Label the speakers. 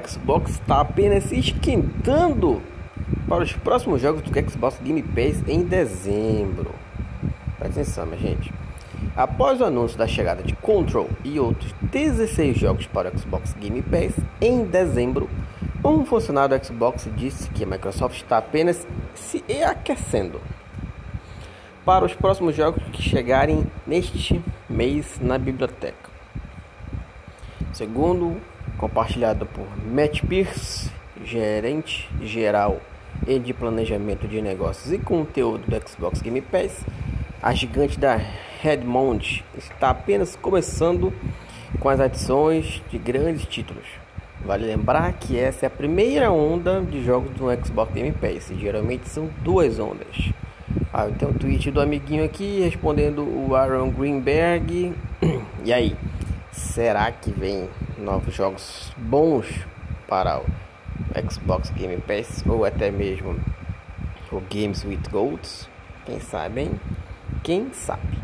Speaker 1: Xbox está apenas esquentando para os próximos jogos do Xbox Game Pass em dezembro. Presta atenção, minha gente. Após o anúncio da chegada de Control e outros 16 jogos para o Xbox Game Pass em dezembro, um funcionário do Xbox disse que a Microsoft está apenas se aquecendo para os próximos jogos que chegarem neste mês na biblioteca. Segundo compartilhado por Matt Pierce, gerente geral e de planejamento de negócios e conteúdo do Xbox Game Pass, a gigante da Redmond está apenas começando com as adições de grandes títulos. Vale lembrar que essa é a primeira onda de jogos do Xbox Game Pass, e geralmente são duas ondas. Ah, tem um tweet do amiguinho aqui respondendo o Aaron Greenberg. E aí, será que vem novos jogos bons para o Xbox Game Pass ou até mesmo o Games with Golds? Quem sabe, hein? Quem sabe?